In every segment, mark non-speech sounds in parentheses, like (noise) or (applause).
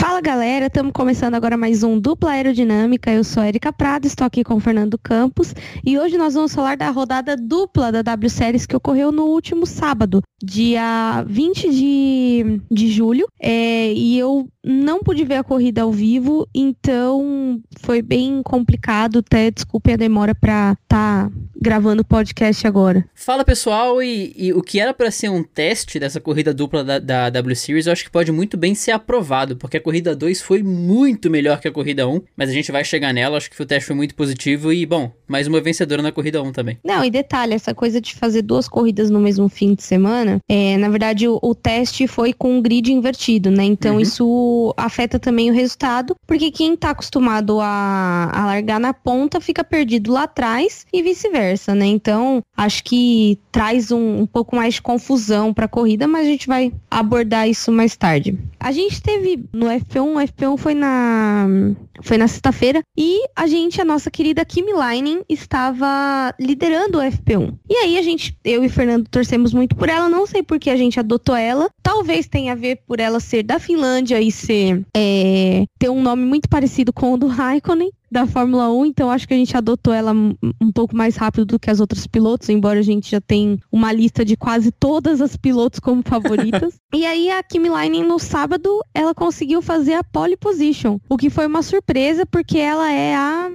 Fala galera, estamos começando agora mais um Dupla Aerodinâmica. Eu sou Erika Prado, estou aqui com o Fernando Campos e hoje nós vamos falar da rodada dupla da W Series que ocorreu no último sábado, dia 20 de, de julho. É, e eu não pude ver a corrida ao vivo, então foi bem complicado. Até desculpe a demora para estar tá gravando o podcast agora. Fala pessoal, e, e o que era para ser um teste dessa corrida dupla da, da, W Series, eu acho que pode muito bem ser aprovado, porque a corrida 2 foi muito melhor que a corrida 1, mas a gente vai chegar nela, acho que o teste foi muito positivo e, bom, mais uma vencedora na corrida 1 também. Não, e detalhe, essa coisa de fazer duas corridas no mesmo fim de semana, é, na verdade o, o teste foi com o grid invertido, né? Então uhum. isso afeta também o resultado, porque quem tá acostumado a, a largar na ponta fica perdido lá atrás e vice-versa, né? Então acho que traz um, um pouco mais de confusão para a corrida, mas a gente vai abordar isso mais tarde. A gente teve no F1, o F1 foi na foi na sexta-feira e a gente, a nossa querida Kimi Leinen, estava liderando o FP1. E aí a gente, eu e Fernando torcemos muito por ela, não sei por que a gente adotou ela. Talvez tenha a ver por ela ser da Finlândia e ser é, ter um nome muito parecido com o do Raikkonen da Fórmula 1, então acho que a gente adotou ela um pouco mais rápido do que as outras pilotos, embora a gente já tenha uma lista de quase todas as pilotos como favoritas. (laughs) e aí a Kimi Leinen no sábado, ela conseguiu fazer a pole position, o que foi uma surpresa porque ela é a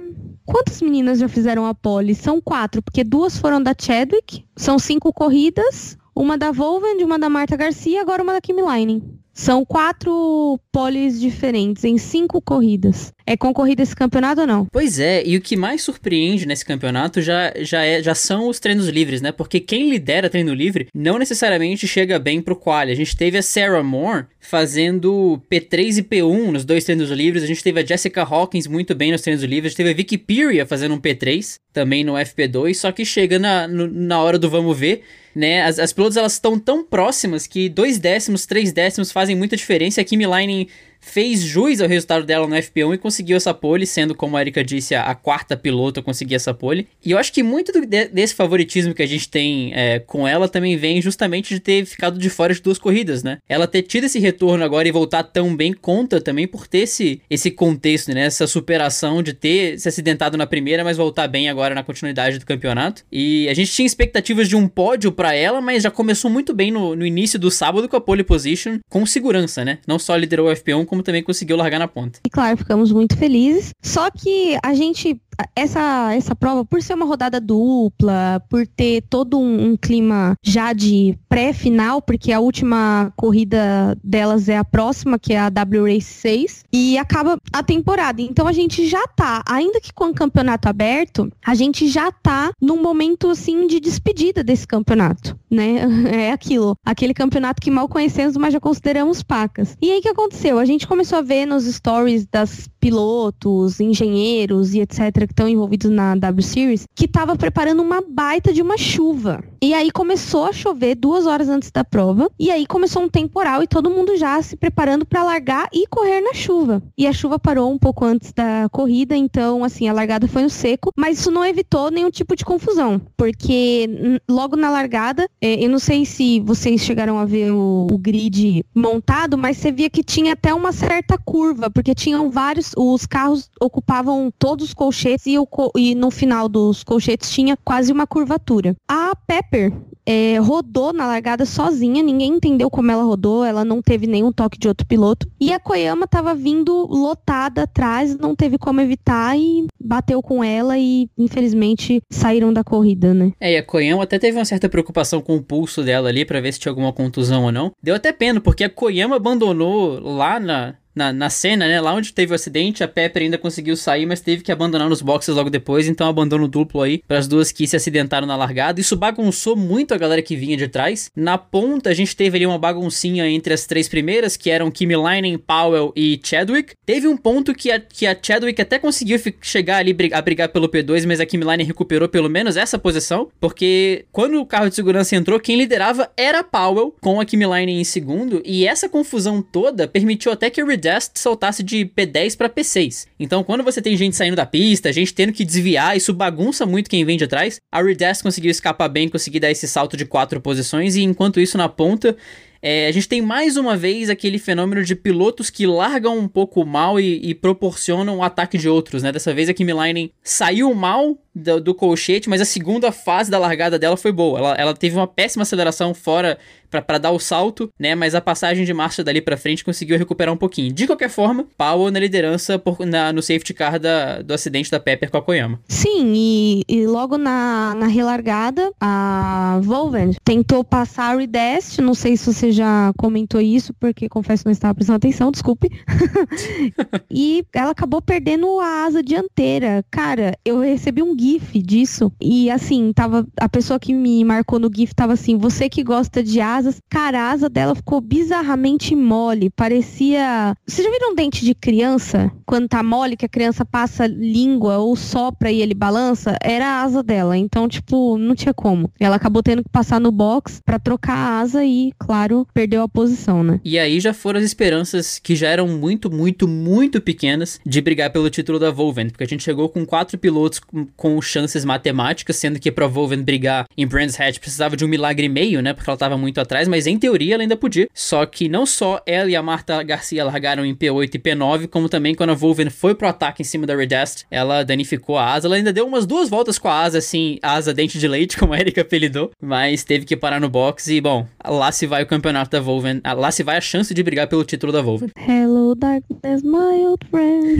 Quantas meninas já fizeram a pole? São quatro, porque duas foram da Chadwick, são cinco corridas, uma da Volven, uma da Marta Garcia, agora uma da Kimi Leinen. São quatro poles diferentes em cinco corridas. É concorrido esse campeonato ou não? Pois é, e o que mais surpreende nesse campeonato já, já, é, já são os treinos livres, né? Porque quem lidera treino livre não necessariamente chega bem pro quali. A gente teve a Sarah Moore fazendo P3 e P1 nos dois treinos livres. A gente teve a Jessica Hawkins muito bem nos treinos livres. A gente teve a Vicky Peria fazendo um P3 também no FP2. Só que chega na, no, na hora do vamos ver né? As, as pilotos elas estão tão próximas que dois décimos, três décimos fazem muita diferença. A Kimi Leinen fez jus ao resultado dela no FP1 e conseguiu essa pole, sendo, como a Erika disse, a, a quarta piloto a conseguir essa pole. E eu acho que muito do, de, desse favoritismo que a gente tem é, com ela também vem justamente de ter ficado de fora de duas corridas, né? Ela ter tido esse retorno agora e voltar tão bem conta também por ter esse, esse contexto, né? Essa superação de ter se acidentado na primeira, mas voltar bem agora na continuidade do campeonato. E a gente tinha expectativas de um pódio para ela, mas já começou muito bem no, no início do sábado com a pole position, com segurança, né? Não só liderou o FP1, como também conseguiu largar na ponta. E claro, ficamos muito felizes. Só que a gente essa, essa prova, por ser uma rodada dupla, por ter todo um, um clima já de pré-final, porque a última corrida delas é a próxima, que é a W Race 6, e acaba a temporada. Então a gente já tá, ainda que com o campeonato aberto, a gente já tá num momento assim de despedida desse campeonato, né? (laughs) É aquilo, aquele campeonato que mal conhecemos, mas já consideramos pacas. E aí o que aconteceu? A gente começou a ver nos stories das pilotos, engenheiros e etc que estão envolvidos na W Series, que estava preparando uma baita de uma chuva. E aí começou a chover duas horas antes da prova. E aí começou um temporal e todo mundo já se preparando para largar e correr na chuva. E a chuva parou um pouco antes da corrida, então assim, a largada foi no seco, mas isso não evitou nenhum tipo de confusão, porque logo na largada, é, eu não sei se vocês chegaram a ver o, o grid montado, mas você via que tinha até uma certa curva, porque tinham vários, os carros ocupavam todos os colchetes e, o, e no final dos colchetes tinha quase uma curvatura. A Pepper é, rodou na largada sozinha, ninguém entendeu como ela rodou, ela não teve nenhum toque de outro piloto. E a Koyama estava vindo lotada atrás, não teve como evitar e bateu com ela e infelizmente saíram da corrida, né? É, e a Koyama até teve uma certa preocupação com o pulso dela ali para ver se tinha alguma contusão ou não. Deu até pena, porque a Koyama abandonou lá na, na, na cena, né? Lá onde teve o acidente, a Pepper ainda conseguiu sair, mas teve que abandonar nos boxes logo depois, então abandono duplo aí para as duas que se acidentaram na largada. Isso bagunçou muito a galera que vinha de trás. Na ponta, a gente teve ali uma baguncinha entre as três primeiras, que eram Kimi Leinen, Powell e Chadwick. Teve um ponto que a, que a Chadwick até conseguiu chegar ali a brigar pelo P2, mas a Kimi Leinen recuperou pelo menos essa posição, porque quando o carro de segurança entrou, quem liderava era Powell, com a Kimi Leinen em segundo, e essa confusão toda permitiu até que o Redest soltasse de P10 para P6. Então, quando você tem gente saindo da pista, gente tendo que desviar, isso bagunça muito quem vem de trás. A Redest conseguiu escapar bem, conseguir dar esse salto de quatro posições, e enquanto isso, na ponta, é, a gente tem mais uma vez aquele fenômeno de pilotos que largam um pouco mal e, e proporcionam o ataque de outros, né? Dessa vez a Kimi Leinen saiu mal do, do, colchete, mas a segunda fase da largada dela foi boa. Ela, ela teve uma péssima aceleração fora para dar o salto, né? Mas a passagem de marcha dali para frente conseguiu recuperar um pouquinho. De qualquer forma, Powell na liderança por, na, no safety car da, do acidente da Pepper com a Koyama. Sim, e, e logo na, na relargada, a Volven tentou passar a Redest. Não sei se você já comentou isso, porque confesso que não estava prestando atenção, desculpe. (laughs) e ela acabou perdendo a asa dianteira. Cara, eu recebi um GIF disso. E assim, tava. A pessoa que me marcou no GIF tava assim: você que gosta de asas, cara, a asa dela ficou bizarramente mole. Parecia. Vocês já viram um dente de criança? Quando tá mole, que a criança passa língua ou sopra e ele balança? Era a asa dela. Então, tipo, não tinha como. Ela acabou tendo que passar no box para trocar a asa e, claro, perdeu a posição, né? E aí já foram as esperanças que já eram muito, muito, muito pequenas de brigar pelo título da Volven, porque a gente chegou com quatro pilotos com, com chances matemáticas, sendo que pra Volven brigar em Brands Hatch precisava de um milagre e meio, né? Porque ela tava muito atrás, mas em teoria ela ainda podia. Só que não só ela e a Marta Garcia largaram em P8 e P9, como também quando a Volven foi pro ataque em cima da Redest, ela danificou a asa. Ela ainda deu umas duas voltas com a asa, assim, asa dente de leite, (laughs) como a Erika apelidou, mas teve que parar no box e, bom, lá se vai o campeonato da Volven, lá se vai a chance de brigar pelo título da Volven. Hello, darkness, my old friend.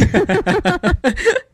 (laughs)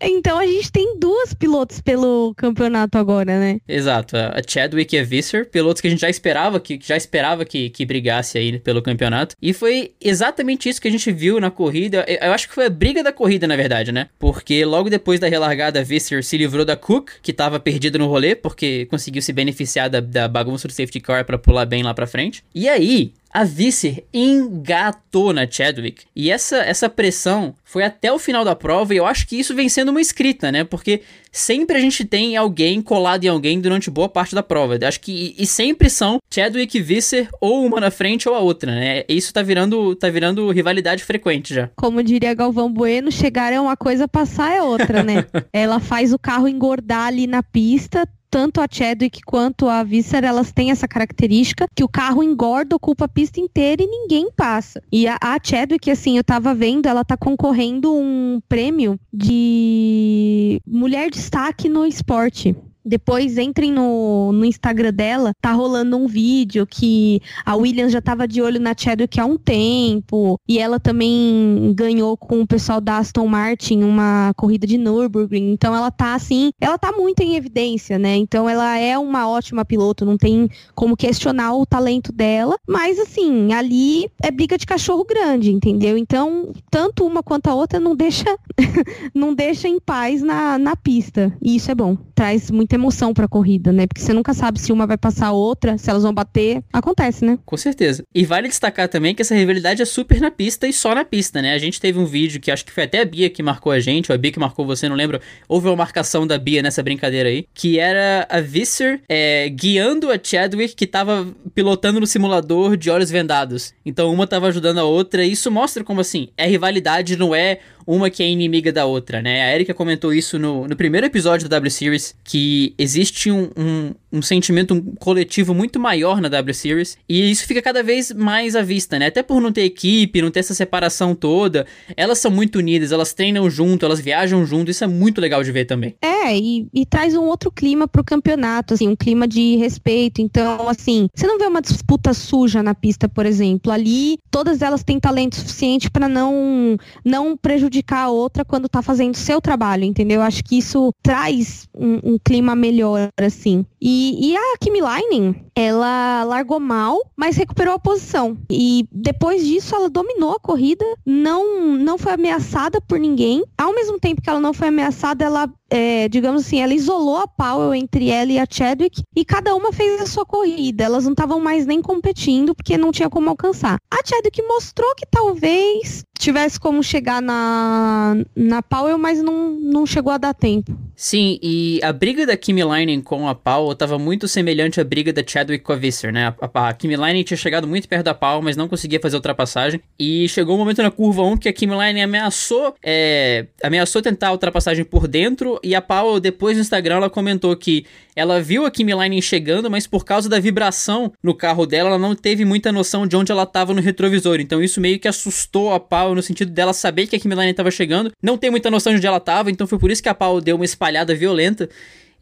Então a gente tem duas pilotos pelo campeonato agora, né? Exato, a Chadwick e a Visser, pilotos que a gente já esperava que já esperava que, que brigasse aí pelo campeonato. E foi exatamente isso que a gente viu na corrida. Eu acho que foi a briga da corrida, na verdade, né? Porque logo depois da relargada, a Visser se livrou da Cook, que tava perdida no rolê, porque conseguiu se beneficiar da, da bagunça do safety car para pular bem lá pra frente. E aí, a Visser engatou na Chadwick. E essa, essa pressão foi até o final da prova, e eu acho que isso vem sendo uma escrita, né? Porque sempre a gente tem alguém colado em alguém durante boa parte da prova. Acho que e sempre são Chadwick e Visser, ou uma na frente ou a outra, né? Isso tá virando, tá virando rivalidade frequente já. Como diria Galvão Bueno, chegar é uma coisa, passar é outra, né? (laughs) Ela faz o carro engordar ali na pista, tanto a Chadwick quanto a Visser, elas têm essa característica que o carro engorda, ocupa a pista inteira e ninguém passa. E a, a Chadwick, assim, eu tava vendo, ela tá concorrendo um prêmio de mulher destaque no esporte. Depois entrem no, no Instagram dela, tá rolando um vídeo que a Williams já tava de olho na Chadwick há um tempo, e ela também ganhou com o pessoal da Aston Martin uma corrida de Nürburgring, então ela tá assim, ela tá muito em evidência, né? Então ela é uma ótima piloto, não tem como questionar o talento dela, mas assim, ali é briga de cachorro grande, entendeu? Então, tanto uma quanto a outra não deixa (laughs) não deixa em paz na, na pista, e isso é bom, traz muita muita emoção pra corrida, né? Porque você nunca sabe se uma vai passar a outra, se elas vão bater. Acontece, né? Com certeza. E vale destacar também que essa rivalidade é super na pista e só na pista, né? A gente teve um vídeo que acho que foi até a Bia que marcou a gente, ou a Bia que marcou você, não lembro. Houve uma marcação da Bia nessa brincadeira aí, que era a Visser é, guiando a Chadwick que tava pilotando no simulador de olhos vendados. Então uma tava ajudando a outra, e isso mostra como assim, é rivalidade, não é uma que é inimiga da outra, né? A Erika comentou isso no, no primeiro episódio da W Series, que existe um, um, um sentimento coletivo muito maior na W Series, e isso fica cada vez mais à vista, né? Até por não ter equipe, não ter essa separação toda, elas são muito unidas, elas treinam junto, elas viajam junto, isso é muito legal de ver também. É, e, e traz um outro clima pro campeonato, assim, um clima de respeito, então, assim, você não vê uma disputa suja na pista, por exemplo, ali todas elas têm talento suficiente para não, não prejudicar a outra quando tá fazendo seu trabalho, entendeu? Acho que isso traz um, um clima melhor, assim. E, e a Kimi Leinen, ela largou mal, mas recuperou a posição. E depois disso, ela dominou a corrida, não, não foi ameaçada por ninguém. Ao mesmo tempo que ela não foi ameaçada, ela é, digamos assim, ela isolou a Powell entre ela e a Chadwick e cada uma fez a sua corrida. Elas não estavam mais nem competindo porque não tinha como alcançar. A Chadwick mostrou que talvez tivesse como chegar na, na Powell, mas não, não chegou a dar tempo. Sim, e a briga da Kimi Leinen com a Powell estava muito semelhante à briga da Chadwick Chadwick com a Visser, né? A, a Kimi Line tinha chegado muito perto da Pau, mas não conseguia fazer a ultrapassagem. E chegou um momento na curva 1 que a Kimi Line ameaçou, é, ameaçou tentar a ultrapassagem por dentro. E a Pau, depois no Instagram, ela comentou que ela viu a Kimi Line chegando, mas por causa da vibração no carro dela, ela não teve muita noção de onde ela estava no retrovisor. Então isso meio que assustou a Pau no sentido dela saber que a Kimi Line estava chegando, não ter muita noção de onde ela estava. Então foi por isso que a Pau deu uma espalhada violenta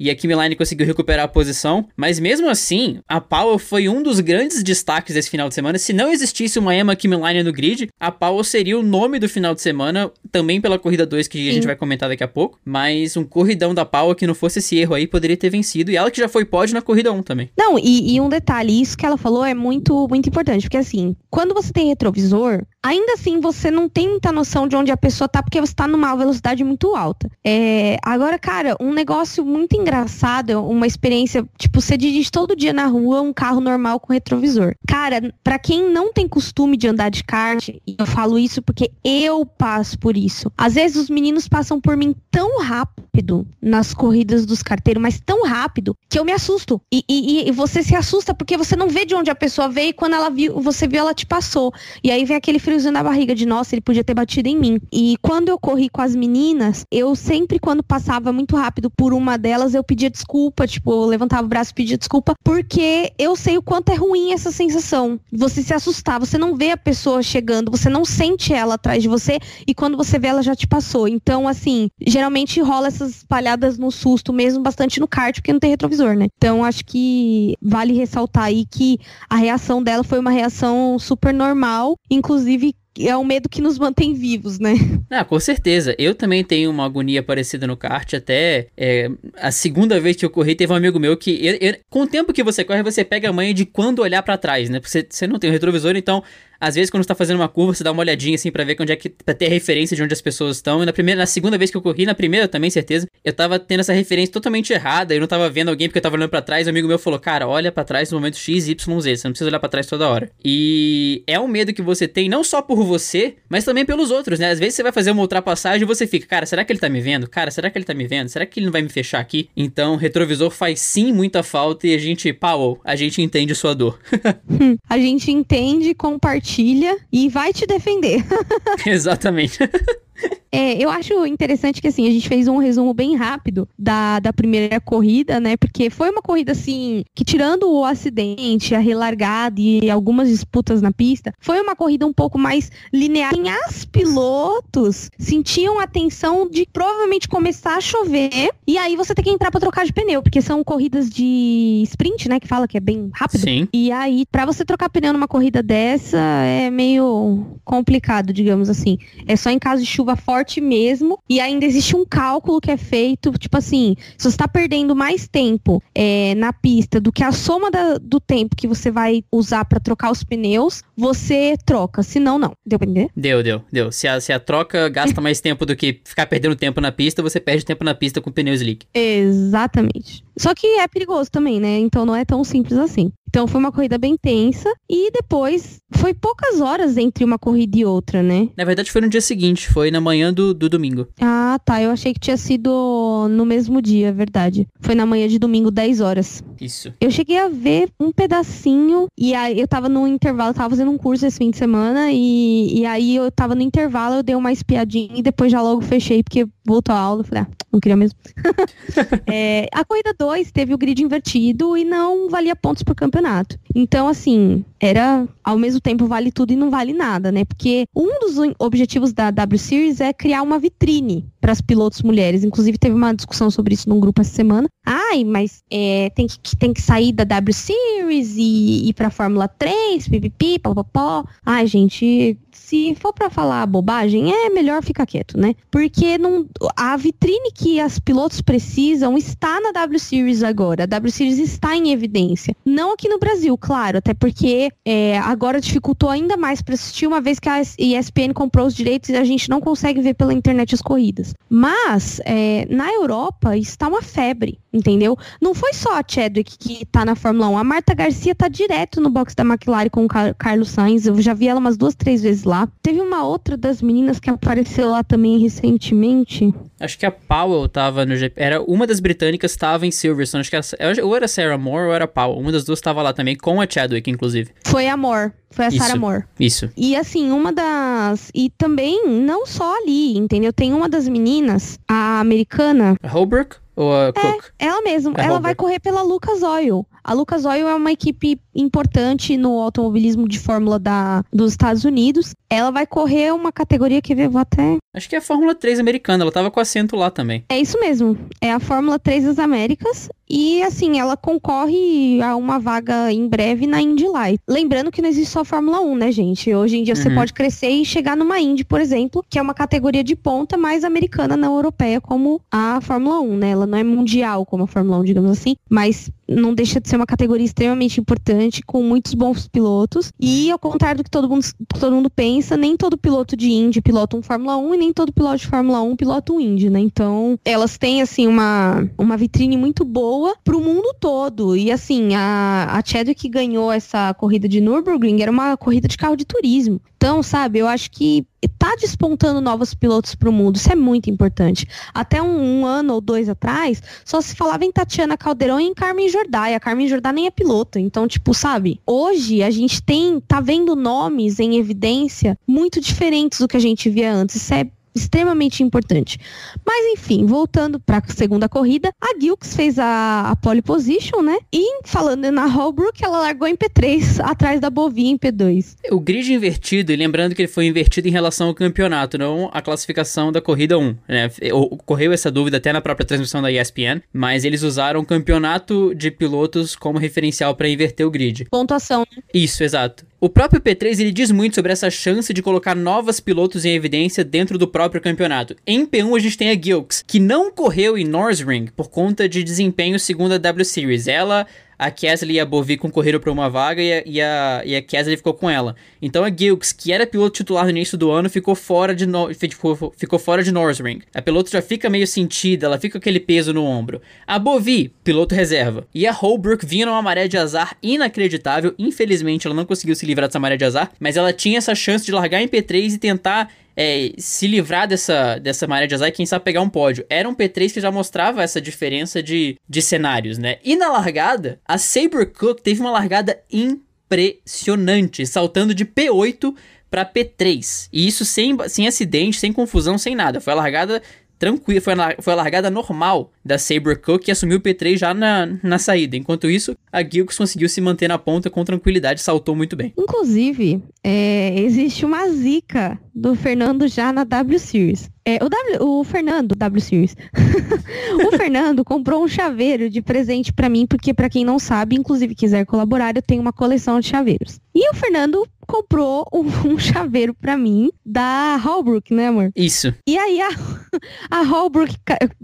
e a Kimi Line conseguiu recuperar a posição. Mas mesmo assim, a Powell foi um dos grandes destaques desse final de semana. Se não existisse uma Emma Kimi Line no grid, a Powell seria o nome do final de semana, também pela corrida 2 que Sim. a gente vai comentar daqui a pouco. Mas um corridão da Powell que não fosse esse erro aí poderia ter vencido. E ela que já foi pódio na corrida 1 também. Não, e, e um detalhe, isso que ela falou é muito, muito importante, porque assim, quando você tem retrovisor, ainda assim você não tem muita noção de onde a pessoa tá, porque você tá numa velocidade muito alta. É, agora, cara, um negócio muito engraçado, uma experiência, tipo, você dirige todo dia na rua um carro normal com retrovisor. Cara, para quem não tem costume de andar de kart, e eu falo isso porque eu passo por isso. Às vezes os meninos passam por mim tão rápido nas corridas dos carteiros, mas tão rápido que eu me assusto. E, e, e você se assusta porque você não vê de onde a pessoa veio e quando ela viu, você viu, ela te passou. E aí vem aquele friozinho na barriga de nossa, ele podia ter batido em mim. E quando eu corri com as meninas, eu sempre, quando passava muito rápido por uma delas, eu pedia desculpa, tipo, eu levantava o braço e pedia desculpa, porque eu sei o quanto é ruim essa sensação. Você se assustar, você não vê a pessoa chegando, você não sente ela atrás de você, e quando você vê, ela já te passou. Então, assim, geralmente rola essas palhadas no susto mesmo, bastante no kart, porque não tem retrovisor, né? Então, acho que vale ressaltar aí que a reação dela foi uma reação super normal, inclusive vie é o medo que nos mantém vivos, né? Ah, com certeza. Eu também tenho uma agonia parecida no kart. Até é, a segunda vez que eu corri, teve um amigo meu que. Eu, eu, com o tempo que você corre, você pega a manha de quando olhar para trás, né? Porque você, você não tem o retrovisor, então às vezes, quando você tá fazendo uma curva, você dá uma olhadinha assim para ver onde é que. pra ter referência de onde as pessoas estão. E na primeira, na segunda vez que eu corri, na primeira também, certeza, eu tava tendo essa referência totalmente errada. Eu não tava vendo alguém porque eu tava olhando para trás. Um amigo meu falou, cara, olha para trás no momento X, Y, Z. Você não precisa olhar para trás toda hora. E é um medo que você tem, não só por você, mas também pelos outros, né? Às vezes você vai fazer uma ultrapassagem e você fica, cara, será que ele tá me vendo? Cara, será que ele tá me vendo? Será que ele não vai me fechar aqui? Então, retrovisor faz sim muita falta e a gente, Powell, a gente entende sua dor. (laughs) a gente entende, compartilha e vai te defender. (laughs) Exatamente. (laughs) É, eu acho interessante que assim, a gente fez um resumo bem rápido da, da primeira corrida, né? Porque foi uma corrida assim, que tirando o acidente, a relargada e algumas disputas na pista, foi uma corrida um pouco mais linear. E as pilotos sentiam a tensão de provavelmente começar a chover e aí você tem que entrar para trocar de pneu, porque são corridas de sprint, né? Que fala que é bem rápido. Sim. E aí, para você trocar pneu numa corrida dessa, é meio complicado, digamos assim. É só em caso de chuva forte forte mesmo. E ainda existe um cálculo que é feito, tipo assim, se você está perdendo mais tempo é, na pista do que a soma da, do tempo que você vai usar para trocar os pneus, você troca. Se não, não. Deu pra entender? Deu, deu, deu. Se a, se a troca gasta (laughs) mais tempo do que ficar perdendo tempo na pista, você perde tempo na pista com o pneu slick. Exatamente. Só que é perigoso também, né? Então não é tão simples assim. Então foi uma corrida bem tensa e depois foi poucas horas entre uma corrida e outra, né? Na verdade foi no dia seguinte, foi na manhã do, do domingo. Ah, tá. Eu achei que tinha sido no mesmo dia, é verdade. Foi na manhã de domingo, 10 horas. Isso. Eu cheguei a ver um pedacinho e aí eu tava no intervalo, tava fazendo um curso esse fim de semana e, e aí eu tava no intervalo, eu dei uma espiadinha e depois já logo fechei porque voltou a aula. Eu falei, ah, não queria mesmo. (laughs) é, a corrida 2 teve o grid invertido e não valia pontos pro campeonato. Então, assim, era ao mesmo tempo vale tudo e não vale nada, né? Porque um dos objetivos da W Series é criar uma vitrine para as pilotos mulheres. Inclusive, teve uma discussão sobre isso num grupo essa semana. Ai, mas é, tem, que, tem que sair da W Series e ir pra Fórmula 3, pipipi, papapó. Ai, gente, se for para falar bobagem, é melhor ficar quieto, né? Porque não, a vitrine que as pilotos precisam está na W Series agora. A W Series está em evidência. Não aqui no Brasil, claro, até porque é, agora dificultou ainda mais para assistir, uma vez que a ESPN comprou os direitos e a gente não consegue ver pela internet as corridas. Mas é, na Europa está uma febre, entendeu? Não foi só a Chadwick que está na Fórmula 1. A Marta Garcia está direto no box da McLaren com o Carlos Sainz. Eu já vi ela umas duas, três vezes lá. Teve uma outra das meninas que apareceu lá também recentemente. Acho que a Powell tava no GP. Era uma das britânicas tava em Silverstone. Acho que era, ou era Sarah Moore ou era Powell. Uma das duas tava lá também, com a Chadwick, inclusive. Foi a Moore. Foi a Isso. Sarah Moore. Isso. E assim, uma das. E também, não só ali, entendeu? Tem uma das meninas, a americana, A Holbrook ou a Cook? ela mesma, É ela Holbrook. vai correr pela Lucas Oil. A Lucas Oil é uma equipe importante no automobilismo de Fórmula da, dos Estados Unidos. Ela vai correr uma categoria que eu vou até. Acho que é a Fórmula 3 americana. Ela tava com assento lá também. É isso mesmo. É a Fórmula 3 das Américas. E assim, ela concorre a uma vaga em breve na Indy Light. Lembrando que não existe só Fórmula 1, né, gente? Hoje em dia você Uhum. pode crescer e chegar numa Indy, por exemplo, que é uma categoria de ponta mais americana, não europeia, como a Fórmula 1, né? Ela não é mundial como a Fórmula 1, digamos assim, mas não deixa de ser uma categoria extremamente importante, com muitos bons pilotos. E ao contrário do que todo mundo, todo mundo pensa, nem todo piloto de Indy pilota um Fórmula 1 e nem todo piloto de Fórmula 1 pilota um Indy, né? Então, elas têm, assim, uma, uma vitrine muito boa pro mundo todo. E, assim, a, a Chadwick ganhou essa corrida de Nürburgring, era uma corrida de carro de turismo. Então, sabe, eu acho que tá despontando novos pilotos pro mundo. Isso é muito importante. Até um, um ano ou dois atrás, só se falava em Tatiana Caldeirão e em Carmen Jordá. E a Carmen Jordá nem é piloto. Então, tipo, sabe? Hoje a gente tem, tá vendo nomes em evidência muito diferentes do que a gente via antes. Isso é extremamente importante. Mas enfim, voltando para a segunda corrida, a Gilks fez a, a pole position, né? E falando na Holbrook, ela largou em P3 atrás da Bovi em P2. O grid invertido, e lembrando que ele foi invertido em relação ao campeonato, não a classificação da corrida 1. Né? Ocorreu essa dúvida até na própria transmissão da ESPN, mas eles usaram o campeonato de pilotos como referencial para inverter o grid. Pontuação. Isso, exato. O próprio P3 ele diz muito sobre essa chance de colocar novos pilotos em evidência dentro do próprio campeonato. Em P1 a gente tem a Gilks, que não correu em Norsring por conta de desempenho segundo a W Series. Ela, a Kesley e a Bovi concorreram para uma vaga e a, e, a, e a Kesley ficou com ela. Então a Gilks, que era piloto titular no início do ano, ficou fora de, no, ficou, ficou fora de Norsring. A piloto já fica meio sentida, ela fica com aquele peso no ombro. A Bovi, piloto reserva. E a Holbrook vinha numa maré de azar inacreditável. Infelizmente ela não conseguiu se livrar dessa maré de azar, mas ela tinha essa chance de largar em P3 e tentar é, se livrar dessa, dessa maré de azar e quem sabe pegar um pódio. Era um P3 que já mostrava essa diferença de, de cenários, né? E na largada, a Saber Cook teve uma largada impressionante, saltando de P8 para P3. E isso sem, sem acidente, sem confusão, sem nada. Foi a largada tranquila, foi foi a largada normal da Saber Cook que assumiu o P3 já na, na saída. Enquanto isso, a Gilks conseguiu se manter na ponta com tranquilidade, saltou muito bem. Inclusive, é, existe uma zica do Fernando já na W Series. É, o, w, o Fernando, W Series. (laughs) o Fernando comprou um chaveiro de presente para mim, porque para quem não sabe, inclusive quiser colaborar, eu tenho uma coleção de chaveiros. E o Fernando comprou um, (laughs) um chaveiro para mim da Holbrook, né, amor? Isso. E aí a, (laughs) a Holbrook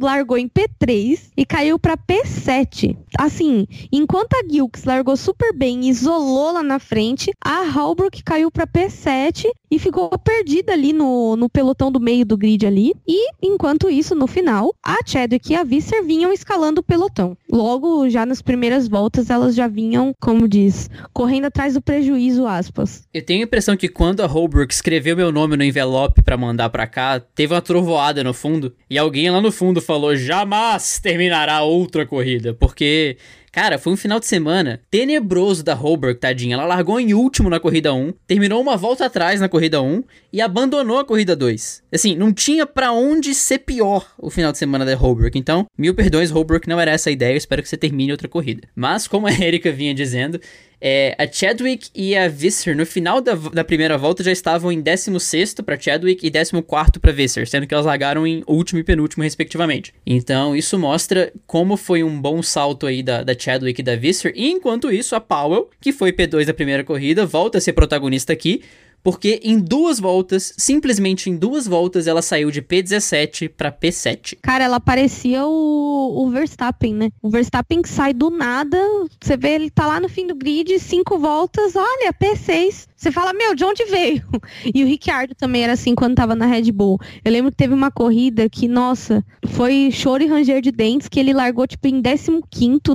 largou em P3 e caiu para P7. Assim, enquanto a Gilks largou super bem e isolou lá na frente, a Holbrook caiu para P7 e ficou perdida ali no, no pelotão do meio do grid ali. E enquanto isso, no final, a Chadwick e a Visser vinham escalando o pelotão. Logo, já nas primeiras voltas, elas já vinham, como diz, correndo atrás do prejuízo, aspas. Eu tenho a impressão que quando a Holbrook escreveu meu nome no envelope para mandar para cá, teve uma trovoada no fundo e alguém lá no fundo falou: "Jamais terminará outra corrida", porque Cara, foi um final de semana tenebroso da Holbrook, tadinha. Ela largou em último na corrida 1, terminou uma volta atrás na corrida 1 e abandonou a corrida 2. Assim, não tinha para onde ser pior o final de semana da Holbrook. Então, mil perdões, Holbrook, não era essa a ideia. Eu espero que você termine outra corrida. Mas, como a Erika vinha dizendo, é, a Chadwick e a Visser, no final da, da primeira volta, já estavam em 16 para Chadwick e 14 para Visser, sendo que elas largaram em último e penúltimo, respectivamente. Então, isso mostra como foi um bom salto aí da, da Chadwick e da Visser. E enquanto isso, a Powell, que foi P2 da primeira corrida, volta a ser protagonista aqui. Porque em duas voltas, simplesmente em duas voltas, ela saiu de P17 para P7. Cara, ela parecia o, o, Verstappen, né? O Verstappen que sai do nada, você vê ele tá lá no fim do grid, cinco voltas, olha, P6. Você fala, meu, de onde veio? (laughs) E o Ricciardo também era assim quando tava na Red Bull. Eu lembro que teve uma corrida que, nossa, foi choro e ranger de dentes, que ele largou, tipo, em 15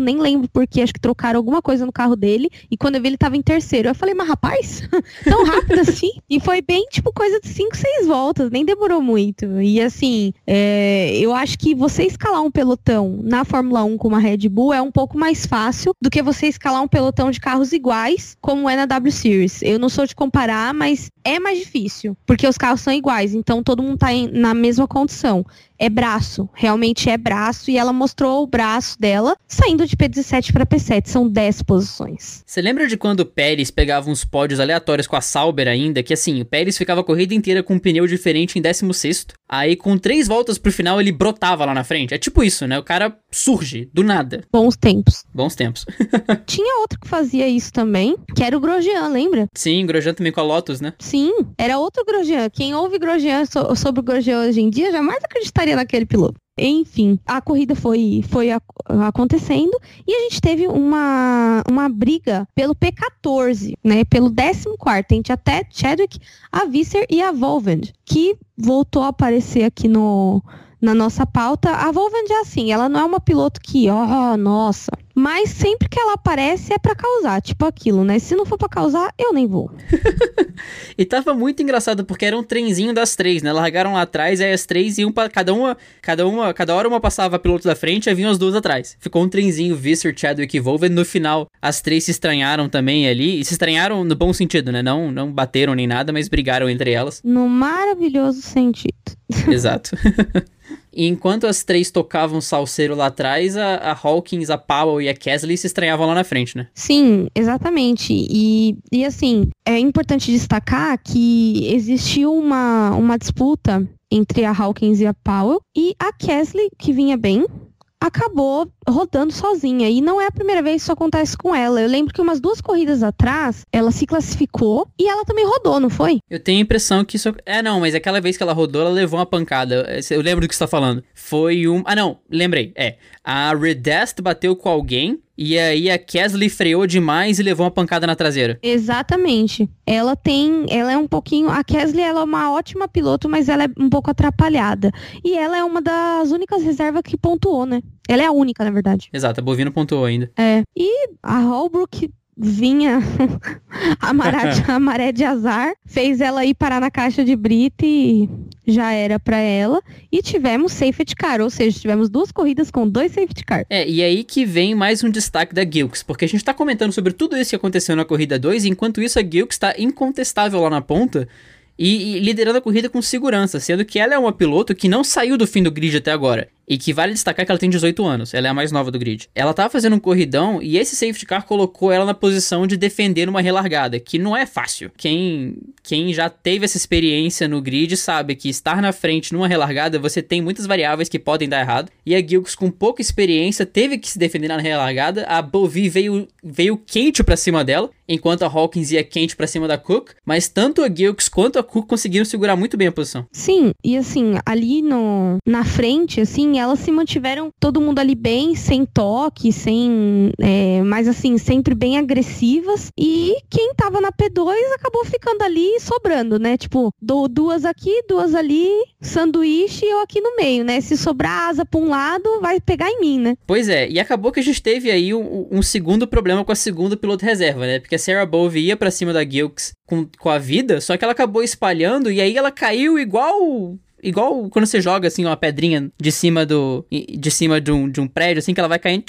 nem lembro porque, acho que trocaram alguma coisa no carro dele. E quando eu vi, ele tava em terceiro. Eu falei, mas rapaz, (laughs) tão rápido assim? Enfim. E foi bem, tipo, coisa de 5, 6 voltas, nem demorou muito. E assim, é, eu acho que você escalar um pelotão na Fórmula 1 com uma Red Bull é um pouco mais fácil do que você escalar um pelotão de carros iguais, como é na W Series. Eu não sou de comparar, mas é mais difícil, porque os carros são iguais, então todo mundo tá em, na mesma condição é braço, realmente é braço, e ela mostrou o braço dela saindo de P17 para P7, são 10 posições. Você lembra de quando o Pérez pegava uns pódios aleatórios com a Sauber ainda, que assim, o Pérez ficava a corrida inteira com um pneu diferente em 16 aí com três voltas pro final ele brotava lá na frente. É tipo isso, né? O cara surge, do nada. Bons tempos. Bons tempos. (laughs) (laughs) Tinha outro que fazia isso também, que era o Grosjean, lembra? Sim, Grosjean também com a Lotus, né? Sim, era outro Grosjean. Quem ouve Grosjean so sobre o Grosjean hoje em dia jamais acreditaria naquele piloto. Enfim, a corrida foi, foi a, acontecendo e a gente teve uma, uma briga pelo P14, né? Pelo 14 entre até Chadwick, a Visser e a Volvend, que voltou a aparecer aqui no, na nossa pauta. A Volvend é assim, ela não é uma piloto que, ó, oh, nossa, mas sempre que ela aparece é para causar, tipo aquilo, né? Se não for para causar, eu nem vou. (laughs) e tava muito engraçado porque era um trenzinho das três, né? Largaram lá atrás, aí as três iam para cada uma, cada uma, cada hora uma passava piloto da frente, aí vinham as duas atrás. Ficou um trenzinho Visser, Chadwick e Volven. No final, as três se estranharam também ali, e se estranharam no bom sentido, né? Não, não bateram nem nada, mas brigaram entre elas. No maravilhoso sentido. Exato. (laughs) E enquanto as três tocavam salseiro lá atrás, a, a, Hawkins, a Powell e a Kesley se estranhavam lá na frente, né? Sim, exatamente. E, e assim, é importante destacar que existiu uma, uma disputa entre a Hawkins e a Powell, e a Kesley, que vinha bem, acabou rodando sozinha. E não é a primeira vez que isso acontece com ela. Eu lembro que umas duas corridas atrás, ela se classificou e ela também rodou, não foi? Eu tenho a impressão que isso. É, não, mas aquela vez que ela rodou, ela levou uma pancada. Eu lembro do que você tá falando. Foi um. Ah, não, lembrei. É. A Redest bateu com alguém. E aí a Kesley freou demais e levou uma pancada na traseira. Exatamente. Ela tem, ela é um pouquinho, a Kesley ela é uma ótima piloto, mas ela é um pouco atrapalhada. E ela é uma das únicas reservas que pontuou, né? Ela é a única, na verdade. Exato, a Bovino pontuou ainda. É. E a Holbrook vinha (laughs) a, maré, a maré de azar, fez ela ir parar na caixa de brita e já era para ela. E tivemos safety car, ou seja, tivemos duas corridas com dois safety car. É, e aí que vem mais um destaque da Gilks, porque a gente tá comentando sobre tudo isso que aconteceu na corrida 2, enquanto isso a Gilks tá incontestável lá na ponta. E, e, liderando a corrida com segurança, sendo que ela é uma piloto que não saiu do fim do grid até agora. E que vale destacar que ela tem 18 anos, ela é a mais nova do grid. Ela tava fazendo um corridão e esse safety car colocou ela na posição de defender uma relargada, que não é fácil. Quem, quem já teve essa experiência no grid sabe que estar na frente numa relargada você tem muitas variáveis que podem dar errado. E a Gilks, com pouca experiência, teve que se defender na relargada. A Bovi veio, veio quente para cima dela, enquanto a Hawkins ia quente para cima da Cook. Mas tanto a Gilks quanto a Cook conseguiram segurar muito bem a posição. Sim, e assim, ali no, na frente, assim, elas se mantiveram todo mundo ali bem, sem toque, sem. É, mas assim, sempre bem agressivas. E quem tava na P2 acabou ficando ali sobrando, né? Tipo, dou duas aqui, duas ali, sanduíche e eu aqui no meio, né? Se sobrar asa pra um lado, vai pegar em mim, né? Pois é, e acabou que a gente teve aí um, um segundo problema com a segunda piloto reserva, né? Porque a Sarah Bove ia pra cima da Gilks com, com a vida, só que ela acabou espalhando e aí ela caiu igual igual quando você joga assim uma pedrinha de cima do de cima de um, de um prédio assim que ela vai caindo.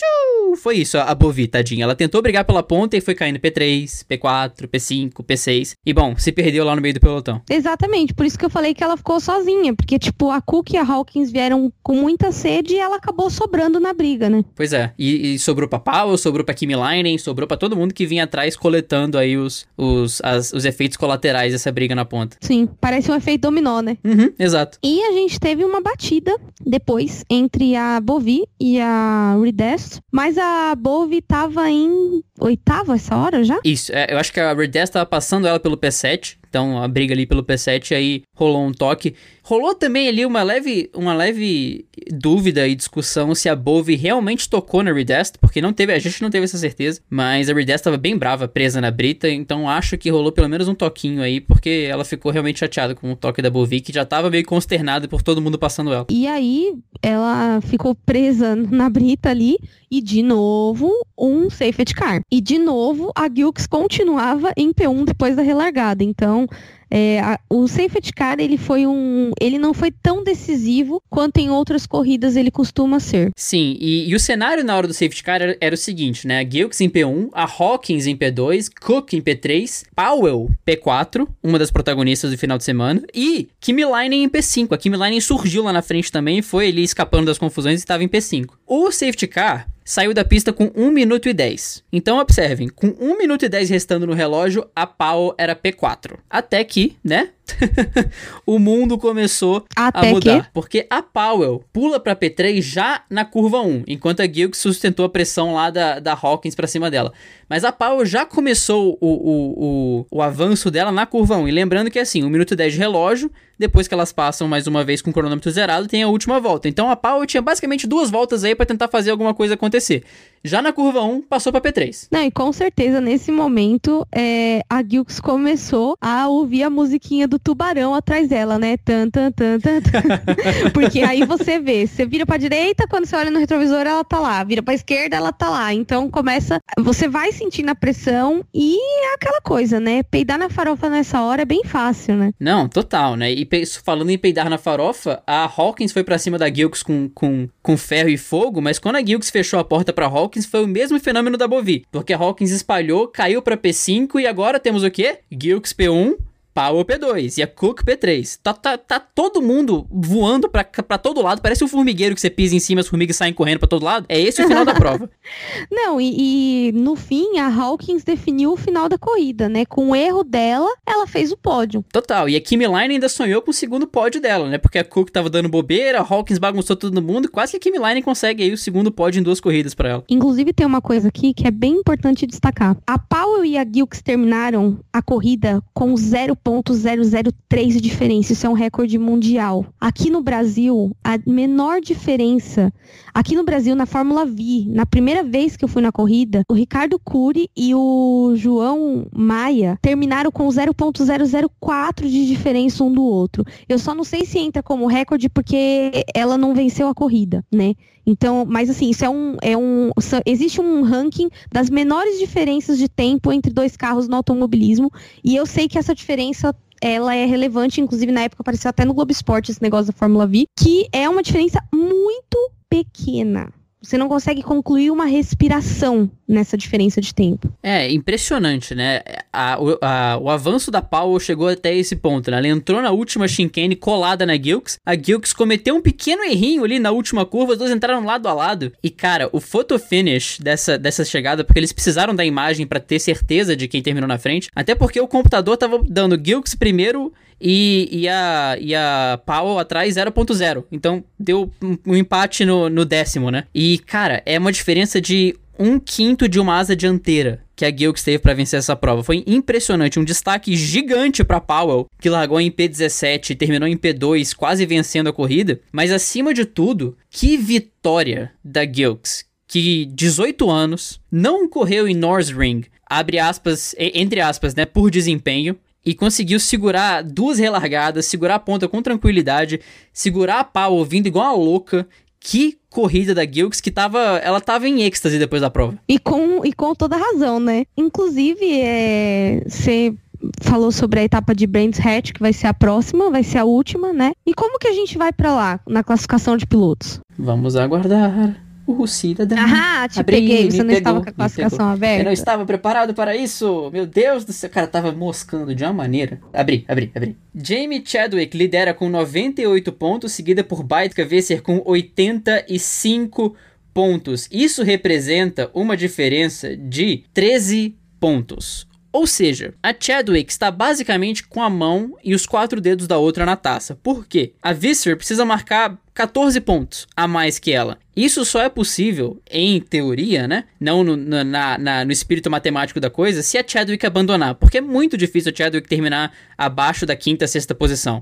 Foi isso, a Bovi, tadinha. Ela tentou brigar pela ponta e foi caindo P3, P4, P5, P6. E bom, se perdeu lá no meio do pelotão. Exatamente, por isso que eu falei que ela ficou sozinha. Porque, tipo, a Cook e a Hawkins vieram com muita sede e ela acabou sobrando na briga, né? Pois é. E, e sobrou pra Powell, sobrou pra Kimi Leinen, sobrou pra todo mundo que vinha atrás coletando aí os, os, as, os efeitos colaterais dessa briga na ponta. Sim, parece um efeito dominó, né? Uhum, exato. E a gente teve uma batida depois entre a Bovi e a Redest, mas a a Bove tava em oitava essa hora já? Isso, é, eu acho que a Redest tava passando ela pelo P7, então a briga ali pelo P7 aí rolou um toque. Rolou também ali uma leve, uma leve dúvida e discussão se a Bove realmente tocou na Redest, porque não teve, a gente não teve essa certeza, mas a Redest estava bem brava, presa na brita, então acho que rolou pelo menos um toquinho aí, porque ela ficou realmente chateada com o toque da Bovi, que já estava meio consternada por todo mundo passando ela. E aí, ela ficou presa na brita ali, e de novo, um safety car. E de novo, a Gilks continuava em P1 depois da relargada, então Então, é, a, o safety car ele foi um, ele não foi tão decisivo quanto em outras corridas ele costuma ser. Sim, e, e o cenário na hora do safety car era, era, o seguinte, né? A Gilks em P1, a Hawkins em P2, Cook em P3, Powell P4, uma das protagonistas do final de semana, e Kimi Leinen em P5. A Kimi Leinen surgiu lá na frente também, foi ali escapando das confusões e estava em P5. O safety car saiu da pista com 1 minuto e 10. Então observem, com 1 minuto e 10 restando no relógio, a Powell era P4. Até que, né? (laughs) o mundo começou Até a mudar. Que? Porque a Powell pula para P3 já na curva 1, enquanto a Gilk sustentou a pressão lá da, da Hawkins para cima dela. Mas a Powell já começou o, o, o, o, avanço dela na curva 1. E lembrando que assim, 1 minuto e 10 de relógio, depois que elas passam mais uma vez com o cronômetro zerado, tem a última volta. Então a Powell tinha basicamente duas voltas aí para tentar fazer alguma coisa acontecer. Já na curva 1, passou para P3. Não, e com certeza nesse momento é, a Gilks começou a ouvir a musiquinha do tubarão atrás dela, né? Tan, tan, tan, tan, tan. (laughs) Porque aí você vê, você vira pra direita, quando você olha no retrovisor, ela tá lá. Vira pra esquerda, ela tá lá. Então começa. Você vai sentindo a pressão e é aquela coisa, né? Peidar na farofa nessa hora é bem fácil, né? Não, total, né? E falando em peidar na farofa, a Hawkins foi para cima da Gilks com, com, com ferro e fogo, mas quando a Gilks fechou a porta pra Hawkins, Hawkins foi o mesmo fenômeno da Bovi, porque a Hawkins espalhou, caiu para P5 e agora temos o quê? Gilks P1, Powell P2 e a Cook P3. Tá, tá, tá todo mundo voando pra, pra todo lado. Parece um formigueiro que você pisa em cima, as formigas saem correndo pra todo lado. É esse o final da prova. (laughs) Não, e, e, no fim, a Hawkins definiu o final da corrida, né? Com o erro dela, ela fez o pódio. Total. E a Kimi Line ainda sonhou com o segundo pódio dela, né? Porque a Cook tava dando bobeira, a Hawkins bagunçou todo mundo. Quase que a Kimi Line consegue aí o segundo pódio em duas corridas para ela. Inclusive, tem uma coisa aqui que é bem importante destacar. A Powell e a Gilks terminaram a corrida com zero 0,003 de diferença. Isso é um recorde mundial. Aqui no Brasil, a menor diferença. Aqui no Brasil, na Fórmula V, na primeira vez que eu fui na corrida, o Ricardo Cury e o João Maia terminaram com 0,004 de diferença um do outro. Eu só não sei se entra como recorde porque ela não venceu a corrida, né? Então, mas assim, isso é um, é um. Existe um ranking das menores diferenças de tempo entre dois carros no automobilismo. E eu sei que essa diferença ela é relevante, inclusive na época apareceu até no Globo Esporte esse negócio da Fórmula V, que é uma diferença muito pequena. Você não consegue concluir uma respiração nessa diferença de tempo. É, impressionante, né? A, a, o avanço da Powell chegou até esse ponto, né? Ela entrou na última chicane colada na Gilks. A Gilks cometeu um pequeno errinho ali na última curva, os dois entraram lado a lado. E, cara, o photo finish dessa, dessa chegada, porque eles precisaram da imagem para ter certeza de quem terminou na frente. Até porque o computador tava dando Gilks primeiro e, e, a, e a Powell atrás 0.0. Então deu um, empate no, no, décimo, né? E, cara, é uma diferença de um quinto de uma asa dianteira que a Gilks teve para vencer essa prova. Foi impressionante, um destaque gigante para Powell, que largou em P17 e terminou em P2, quase vencendo a corrida. Mas acima de tudo, que vitória da Gilks, que 18 anos, não correu em Ring, abre aspas, entre aspas, né, por desempenho, e conseguiu segurar duas relargadas, segurar a ponta com tranquilidade, segurar a pau ouvindo igual uma louca. Que corrida da Gilks que tava, ela tava em êxtase depois da prova. E com, e com toda razão, né? Inclusive, é, você falou sobre a etapa de Brands Hatch, que vai ser a próxima, vai ser a última, né? E como que a gente vai para lá na classificação de pilotos? Vamos aguardar. O cidadão. Ah, te Abri, peguei. Você não pegou, estava com a classificação aberta? Eu não estava preparado para isso. Meu Deus do céu. Cara, tava moscando de uma maneira. Abri, abri, abri. Jamie Chadwick lidera com 98 pontos, seguida por Baitka Vesser com 85 pontos. Isso representa uma diferença de 13 pontos. Ou seja, a Chadwick está basicamente com a mão e os quatro dedos da outra na taça. Por quê? A Visser precisa marcar 14 pontos a mais que ela. Isso só é possível, em teoria, né? Não no, na, na, no espírito matemático da coisa, se a Chadwick abandonar. Porque é muito difícil a Chadwick terminar abaixo da quinta, sexta posição.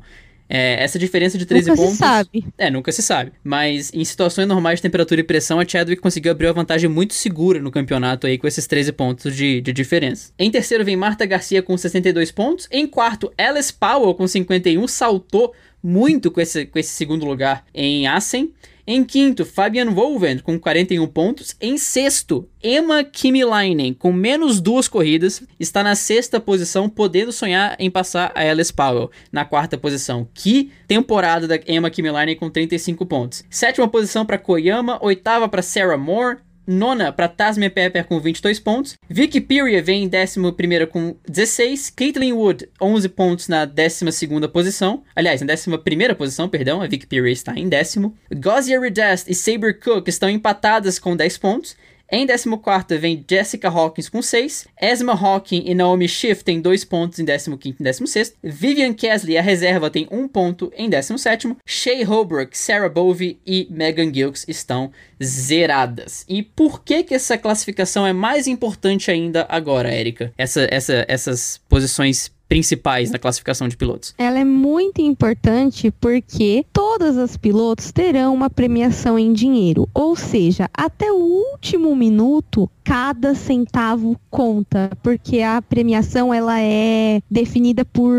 É, essa diferença de 13 nunca pontos. Nunca se sabe. É, nunca se sabe. Mas em situações normais de temperatura e pressão, a Chadwick conseguiu abrir uma vantagem muito segura no campeonato aí com esses 13 pontos de, de diferença. Em terceiro vem Marta Garcia com 62 pontos. Em quarto, Alice Powell com 51, saltou muito com esse, com esse segundo lugar em Assen. Em quinto, Fabian Wolven com 41 pontos. Em sexto, Emma Kimilainen com menos duas corridas está na sexta posição, podendo sonhar em passar a Alice Powell na quarta posição. Que temporada da Emma Kimilainen com 35 pontos. Sétima posição para Koyama, oitava para Sarah Moore, Nona para Tasman Pepper com 22 pontos. Vicky Peary vem em 11 com 16. Caitlin Wood, 11 pontos na 12 posição. Aliás, na 11 posição, perdão. A Vicky Peary está em décimo. Gozia Redest e Saber Cook estão empatadas com 10 pontos. Em 14 vem Jessica Hawkins com 6. Esma Hawking e Naomi Schiff têm 2 pontos em 15 e 16. Vivian Kesley, a reserva, tem 1 um ponto em 17. Shay Holbrook, Sarah Bovey e Megan Gilks estão zeradas. E por que que essa classificação é mais importante ainda agora, Erika? Essa, essa, essas posições principais na classificação de pilotos? Ela é muito importante porque todas as pilotos terão uma premiação em dinheiro, ou seja, até o último minuto cada centavo conta, porque a premiação ela é definida por,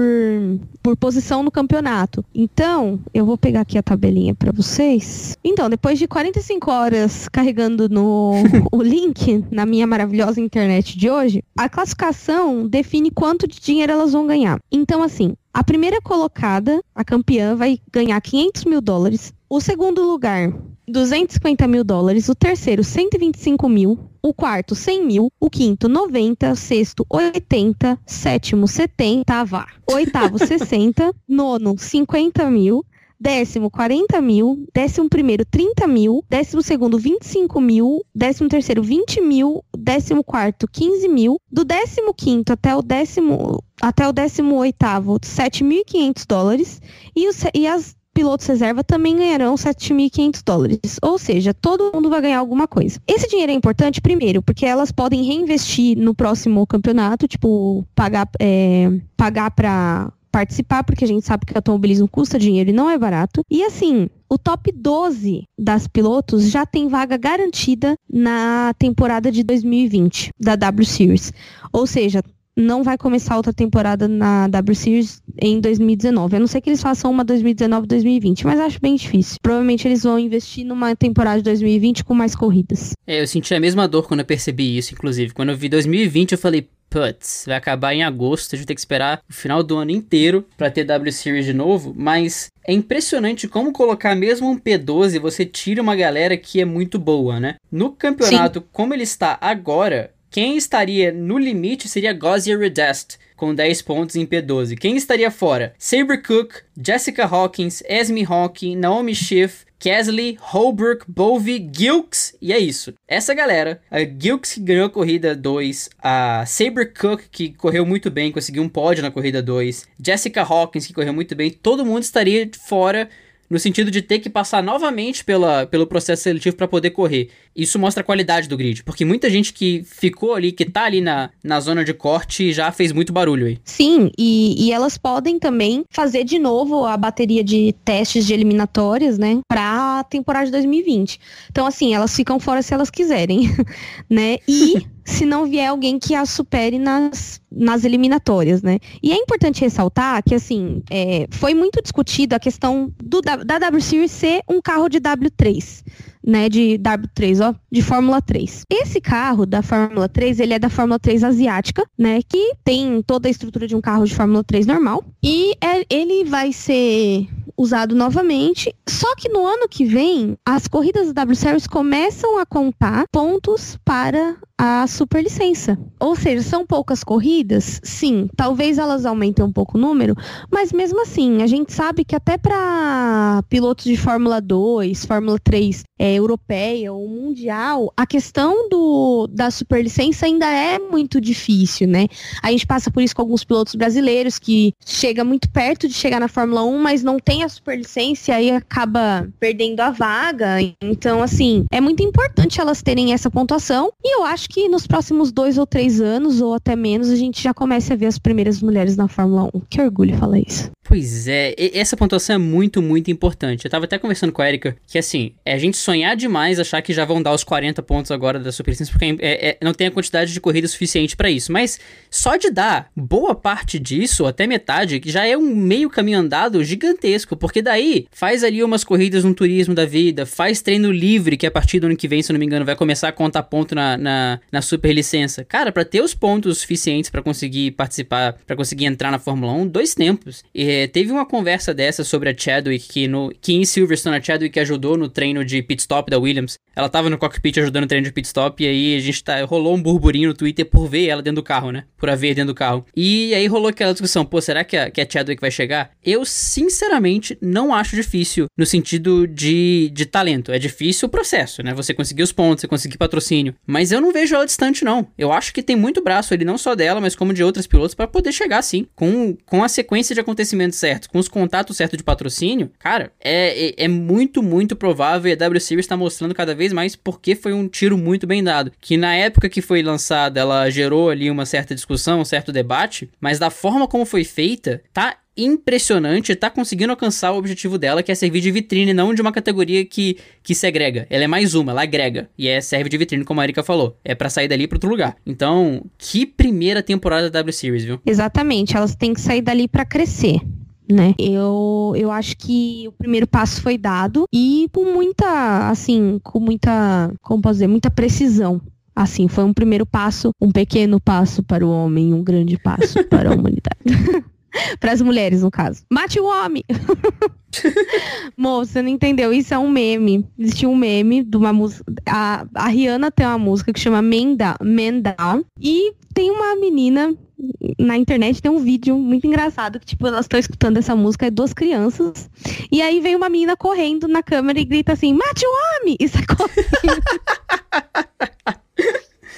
por posição no campeonato. Então, eu vou pegar aqui a tabelinha para vocês. Então, depois de 45 horas carregando no o (laughs) link na minha maravilhosa internet de hoje, a classificação define quanto de dinheiro elas vão ganhar. Então, assim, a primeira colocada, a campeã, vai ganhar 500 mil dólares. O segundo lugar, 250 mil dólares. O terceiro, 125 mil. O quarto, 100 mil. O quinto, 90. Sexto, 80. Sétimo, 70. Vá. Oitavo, (laughs) 60. Nono, 50 mil. Décimo, 40 mil. Décimo primeiro, 30 mil. Décimo segundo, 25 mil. Décimo terceiro, 20 mil. Décimo quarto, 15 mil. Do décimo quinto até o décimo, até o décimo oitavo, 7.500 dólares. E, os, e as pilotos reserva também ganharão 7.500 dólares. Ou seja, todo mundo vai ganhar alguma coisa. Esse dinheiro é importante, primeiro, porque elas podem reinvestir no próximo campeonato, tipo, pagar, é, pagar para participar, porque a gente sabe que o automobilismo custa dinheiro e não é barato. E assim, o top 12 das pilotos já tem vaga garantida na temporada de 2020 da W Series. Ou seja, não vai começar outra temporada na W Series em 2019. A não ser que eles façam uma 2019-2020, mas acho bem difícil. Provavelmente eles vão investir numa temporada de 2020 com mais corridas. É, eu senti a mesma dor quando eu percebi isso, inclusive. Quando eu vi 2020, eu falei, putz, vai acabar em agosto, a gente tem que esperar o final do ano inteiro para ter W Series de novo, mas é impressionante como colocar mesmo um P12, você tira uma galera que é muito boa, né? No campeonato, Sim. como ele está agora, quem estaria no limite seria Gauzier Redest, com 10 pontos em P12. Quem estaria fora? Saber Cook, Jessica Hawkins, Esme Hawking, Naomi Schiff, Kesley, Holbrook, Bovey, Gilks, e é isso. Essa galera, a Gilks que ganhou a corrida 2, a Saber Cook que correu muito bem, conseguiu um pódio na corrida 2, Jessica Hawkins que correu muito bem, todo mundo estaria fora no sentido de ter que passar novamente pela, pelo processo seletivo para poder correr. Isso mostra a qualidade do grid, porque muita gente que ficou ali, que tá ali na, na zona de corte, já fez muito barulho aí. Sim, e, e elas podem também fazer de novo a bateria de testes de eliminatórias, né, pra temporada de 2020. Então, assim, elas ficam fora se elas quiserem, (laughs) né, e (laughs) se não vier alguém que a supere nas, nas eliminatórias, né? E é importante ressaltar que, assim, é, foi muito discutido a questão do, da, da W Series ser um carro de W3 né, de W3, ó, de Fórmula 3. Esse carro da Fórmula 3, ele é da Fórmula 3 asiática, né, que tem toda a estrutura de um carro de Fórmula 3 normal, e é, ele vai ser usado novamente. Só que no ano que vem, as corridas da W Series começam a contar pontos para a superlicença. Ou seja, são poucas corridas? Sim, talvez elas aumentem um pouco o número, mas mesmo assim, a gente sabe que até para pilotos de Fórmula 2, Fórmula 3 é, europeia ou mundial, a questão do, da superlicença ainda é muito difícil, né? A gente passa por isso com alguns pilotos brasileiros que chega muito perto de chegar na Fórmula 1, mas não tem a superlicença e aí acaba perdendo a vaga. Então, assim, é muito importante elas terem essa pontuação e eu acho que nos próximos dois ou três anos, ou até menos, a gente já comece a ver as primeiras mulheres na Fórmula 1. Que orgulho falar isso. Pois é, essa pontuação é muito, muito importante. Eu tava até conversando com a Erika que, assim, é a gente sonhar demais achar que já vão dar os 40 pontos agora da Superlicença, porque é, é, não tem a quantidade de corrida suficiente para isso. Mas só de dar boa parte disso, até metade, já é um meio caminho andado gigantesco porque daí faz ali umas corridas no turismo da vida, faz treino livre, que a partir do ano que vem, se não me engano, vai começar a contar ponto na, na, na super licença. Cara, para ter os pontos suficientes para conseguir participar, para conseguir entrar na Fórmula 1, dois tempos. E, teve uma conversa dessa sobre a Chadwick, que, no, que em Silverstone a Chadwick ajudou no treino de pit stop da Williams. Ela tava no cockpit ajudando o treino de pit stop, e aí a gente tá, rolou um burburinho no Twitter por ver ela dentro do carro, né? Por a ver dentro do carro. E aí rolou aquela discussão, pô, será que a, que a Chadwick vai chegar? Eu, sinceramente, não acho difícil no sentido de, de talento. É difícil o processo, né? Você conseguir os pontos, você conseguir patrocínio. Mas eu não vejo ela distante, não. Eu acho que tem muito braço ali, não só dela, mas como de outras pilotos, para poder chegar assim, com, com a sequência de acontecimentos certos, com os contatos certos de patrocínio. Cara, é, é, é muito, muito provável e a W Series está mostrando cada vez mais porque foi um tiro muito bem dado. Que na época que foi lançada, ela gerou ali uma certa discussão, um certo debate, mas da forma como foi feita, tá impressionante, tá conseguindo alcançar o objetivo dela, que é servir de vitrine, não de uma categoria que, que segrega. Ela é mais uma, ela agrega. E é serve de vitrine, como a Erika falou. É para sair dali para outro lugar. Então, que primeira temporada da W Series, viu? Exatamente, elas têm que sair dali para crescer. Né? Eu, eu acho que o primeiro passo foi dado e com muita, assim, com muita, como posso dizer, muita precisão, Assim, foi um primeiro passo, um pequeno passo para o homem, um grande passo (laughs) para a humanidade. (laughs) para as mulheres, no caso. Mate o homem! (laughs) Moça, você não entendeu? Isso é um meme. Existia um meme de uma música. A, a Rihanna tem uma música que chama Man Down, Man Down. E tem uma menina na internet tem um vídeo muito engraçado que, tipo, elas estão escutando essa música, é duas crianças. E aí vem uma menina correndo na câmera e grita assim: mate o homem! E sai. (laughs)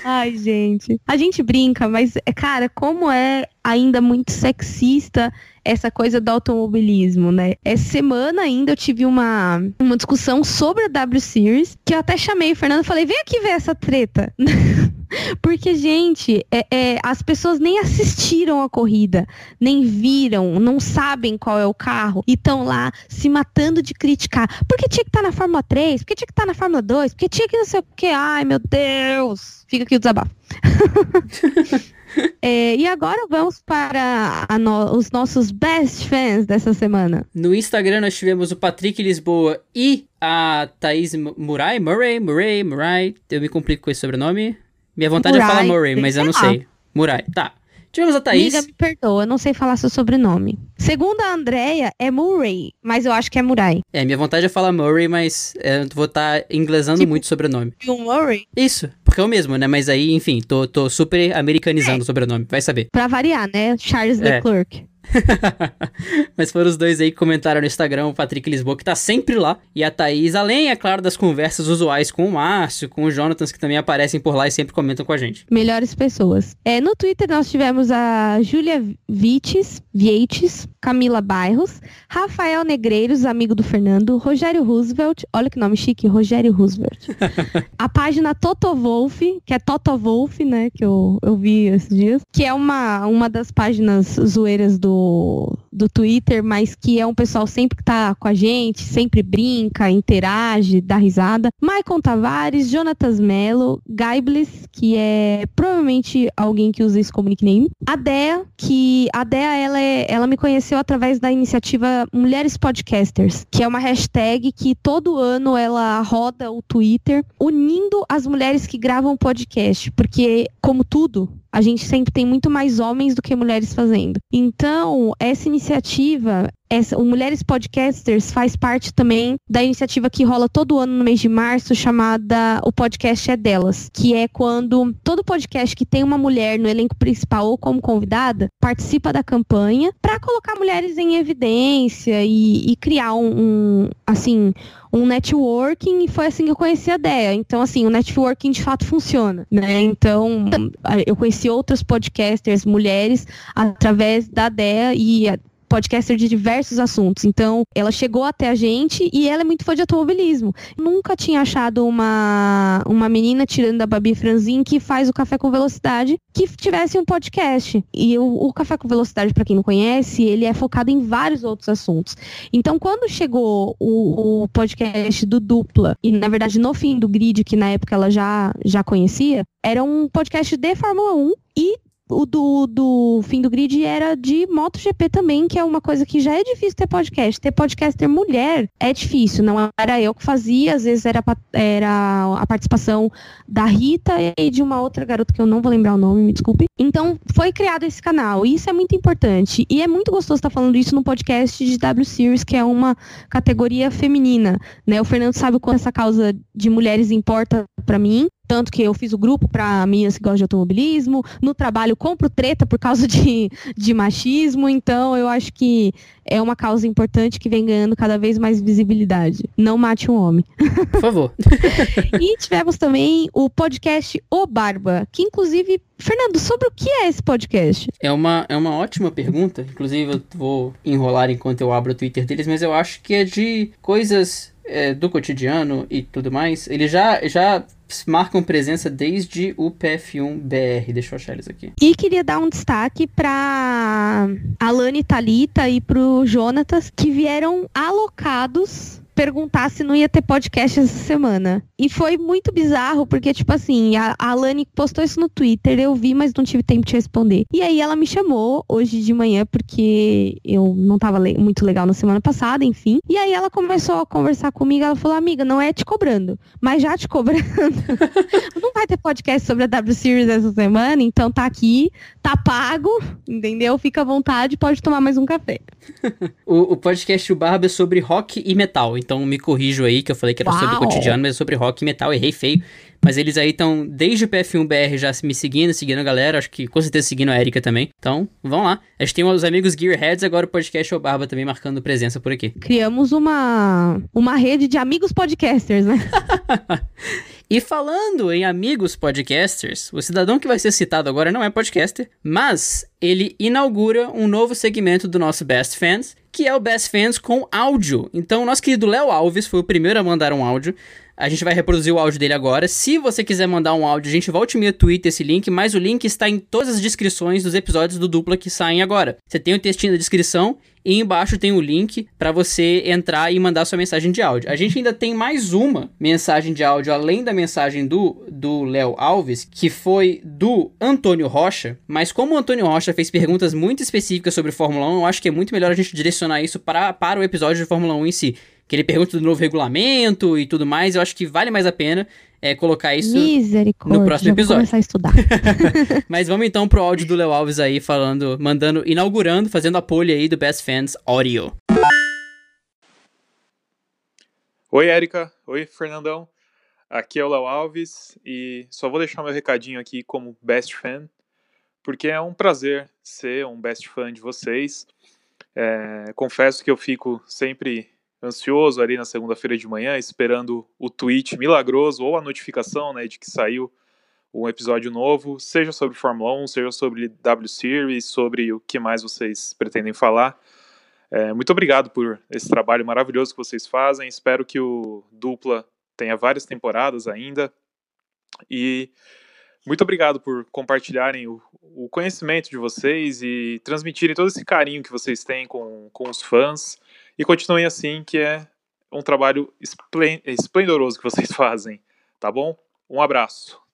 Ai, gente. A gente brinca, mas, é, cara, como é ainda muito sexista essa coisa do automobilismo, né? Essa semana ainda eu tive uma, uma discussão sobre a W Series, que eu até chamei o Fernando e falei, vem aqui ver essa treta. (laughs) (laughs) Porque, gente, é, é, as pessoas nem assistiram a corrida, nem viram, não sabem qual é o carro e estão lá se matando de criticar. Porque tinha que estar tá na Fórmula 3, porque tinha que estar tá na Fórmula 2, porque tinha que não sei o que. Ai, meu Deus! Fica aqui o desabafo. (laughs) É, e agora vamos para no, os nossos best fans dessa semana. No Instagram nós tivemos o Patrick Lisboa e a Thaís Murai, Murray, Murray, Murray. Eu me complico com esse sobrenome. Minha vontade Murai, é falar Murray, mas eu não sei. Murai, tá. Tivemos a Thaís. Amiga, me perdoa, não sei falar seu sobrenome. Segundo a Andrea, é Murray, mas eu acho que é Murai. É, minha vontade é falar Murray, mas é, eu vou estar tá inglesando tipo, muito o sobrenome. O Murray? Isso, porque é o mesmo, né? Mas aí, enfim, tô, tô super americanizando é. o sobrenome, vai saber. Pra variar, né? Charles é. Leclerc. (laughs) Mas foram os dois aí que comentaram no Instagram, o Patrick Lisboa, que tá sempre lá, e a Thaís, além, é claro, das conversas usuais com o Márcio, com o Jonathan, que também aparecem por lá e sempre comentam com a gente. Melhores pessoas. É, no Twitter nós tivemos a Júlia Vites, Vietes, Camila Bairros, Rafael Negreiros, amigo do Fernando, Rogério Roosevelt, olha que nome chique, Rogério Roosevelt. (laughs) a página Toto Wolf, que é Toto Wolf, né, que eu, eu vi esses dias, que é uma, uma das páginas zoeiras do do, Twitter, mas que é um pessoal sempre que tá com a gente, sempre brinca, interage, dá risada. Maicon Tavares, Jonatas Mello, Gaibles, que é provavelmente alguém que usa esse como nickname. A Dea, que a Dea, ela, é, ela me conheceu através da iniciativa Mulheres Podcasters, que é uma hashtag que todo ano ela roda o Twitter unindo as mulheres que gravam podcast, porque como tudo, a gente sempre tem muito mais homens do que mulheres fazendo. Então, essa iniciativa essa, o Mulheres Podcasters faz parte também da iniciativa que rola todo ano no mês de março, chamada O Podcast é Delas, que é quando todo podcast que tem uma mulher no elenco principal ou como convidada participa da campanha para colocar mulheres em evidência e, e criar um, um, assim, um networking e foi assim que eu conheci a Dea. Então, assim, o networking de fato funciona, né? Então, eu conheci outras podcasters mulheres através da Dea e podcaster de diversos assuntos. Então, ela chegou até a gente e ela é muito fã de automobilismo. Nunca tinha achado uma, uma menina, tirando da Babi Franzin, que faz o Café com Velocidade, que tivesse um podcast. E o, o Café com Velocidade, para quem não conhece, ele é focado em vários outros assuntos. Então, quando chegou o, o podcast do Dupla, e na verdade no fim do grid, que na época ela já, já conhecia, era um podcast de Fórmula 1 e o do, do fim do grid era de MotoGP também, que é uma coisa que já é difícil ter podcast. Ter podcaster mulher é difícil, não era eu que fazia, às vezes era, era a participação da Rita e de uma outra garota que eu não vou lembrar o nome, me desculpe. Então, foi criado esse canal, e isso é muito importante. E é muito gostoso estar falando isso no podcast de W Series, que é uma categoria feminina, né? O Fernando sabe o quanto essa causa de mulheres importa para mim. Tanto que eu fiz o grupo para meninas que gostam de automobilismo. No trabalho, compro treta por causa de, de machismo. Então, eu acho que é uma causa importante que vem ganhando cada vez mais visibilidade. Não mate um homem. Por favor. (laughs) e tivemos também o podcast O Barba, que inclusive, Fernando, sobre o que é esse podcast? É uma, é uma ótima pergunta. Inclusive, eu vou enrolar enquanto eu abro o Twitter deles, mas eu acho que é de coisas é, do cotidiano e tudo mais, eles já, já marcam presença desde o PF1BR. Deixa eu achar eles aqui. E queria dar um destaque para Alane Talita e pro Jonatas, que vieram alocados perguntar se não ia ter podcast essa semana. E foi muito bizarro, porque, tipo assim, a, Alane postou isso no Twitter, eu vi, mas não tive tempo de responder. E aí ela me chamou hoje de manhã, porque eu não tava le muito legal na semana passada, enfim. E aí ela começou a conversar comigo, ela falou, amiga, não é te cobrando, mas já te cobrando. (laughs) não vai ter podcast sobre a W Series essa semana, então tá aqui, tá pago, entendeu? Fica à vontade, pode tomar mais um café. (laughs) o, o podcast O Barba é sobre rock e metal então me corrijo aí, que eu falei que era Uau. sobre o cotidiano, mas é sobre rock e metal, errei feio. Mas eles aí estão, desde o PF1BR, já me seguindo, seguindo a galera, acho que com certeza seguindo a Erika também. Então, vamos lá. A gente tem os amigos Gearheads, agora o podcast O Barba também marcando presença por aqui. Criamos uma, uma rede de amigos podcasters, né? (laughs) E falando em amigos podcasters, o cidadão que vai ser citado agora não é podcaster, mas ele inaugura um novo segmento do nosso Best Fans, que é o Best Fans com áudio. Então, nosso querido Léo Alves foi o primeiro a mandar um áudio. A gente vai reproduzir o áudio dele agora. Se você quiser mandar um áudio, a gente volte meia tweet esse link, mas o link está em todas as descrições dos episódios do Dupla que saem agora. Você tem o textinho da descrição e embaixo tem o link para você entrar e mandar sua mensagem de áudio. A gente ainda tem mais uma mensagem de áudio além da mensagem do Léo Alves, que foi do Antônio Rocha, mas como o Antônio Rocha fez perguntas muito específicas sobre Fórmula 1, eu acho que é muito melhor a gente direcionar isso para, para o episódio de Fórmula 1 em si que ele pergunta do novo regulamento e tudo mais, eu acho que vale mais a pena é, colocar isso no próximo episódio. Vou começar a estudar. (laughs) Mas vamos então pro áudio do Léo Alves aí, falando, mandando, inaugurando, fazendo apoio aí do Best Fans Audio. Oi, Érica. Oi, Fernandão. Aqui é o Léo Alves e só vou deixar meu recadinho aqui como best fan, porque é um prazer ser um best fan de vocês. É, confesso que eu fico sempre ansioso ali na segunda-feira de manhã, esperando o tweet milagroso ou a notificação né, de que saiu um episódio novo, seja sobre Fórmula 1, seja sobre W Series, sobre o que mais vocês pretendem falar. É, muito obrigado por esse trabalho maravilhoso que vocês fazem. Espero que o Dupla tenha várias temporadas ainda. E muito obrigado por compartilharem o, o conhecimento de vocês e transmitirem todo esse carinho que vocês têm com, com os fãs. E continuem assim, que é um trabalho esplendoroso que vocês (laughs) fazem, tá bom? Um abraço.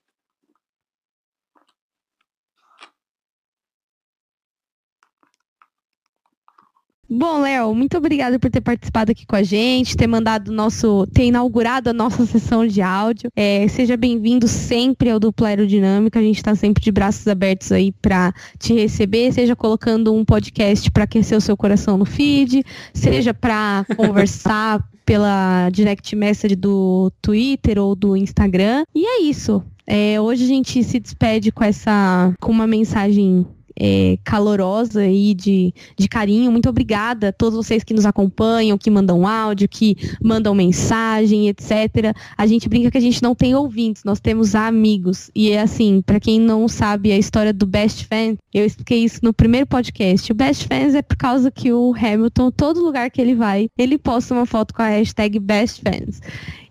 Bom, Léo, muito obrigada por ter participado aqui com a gente, ter mandado nosso, ter inaugurado a nossa sessão de áudio. É, seja bem-vindo sempre ao Dupla Aerodinâmica. A gente está sempre de braços abertos aí para te receber, seja colocando um podcast para aquecer o seu coração no feed, seja para (laughs) conversar pela direct message do Twitter ou do Instagram. E é isso. É, hoje a gente se despede com essa, com uma mensagem é, calorosa e de, de carinho. Muito obrigada a todos vocês que nos acompanham, que mandam áudio, que mandam mensagem, etc. A gente brinca que a gente não tem ouvintes, nós temos amigos. E é assim, para quem não sabe a história do Best Fan, eu expliquei isso no primeiro podcast. O Best Fans é por causa que o Hamilton, todo lugar que ele vai, ele posta uma foto com a hashtag Best Fans.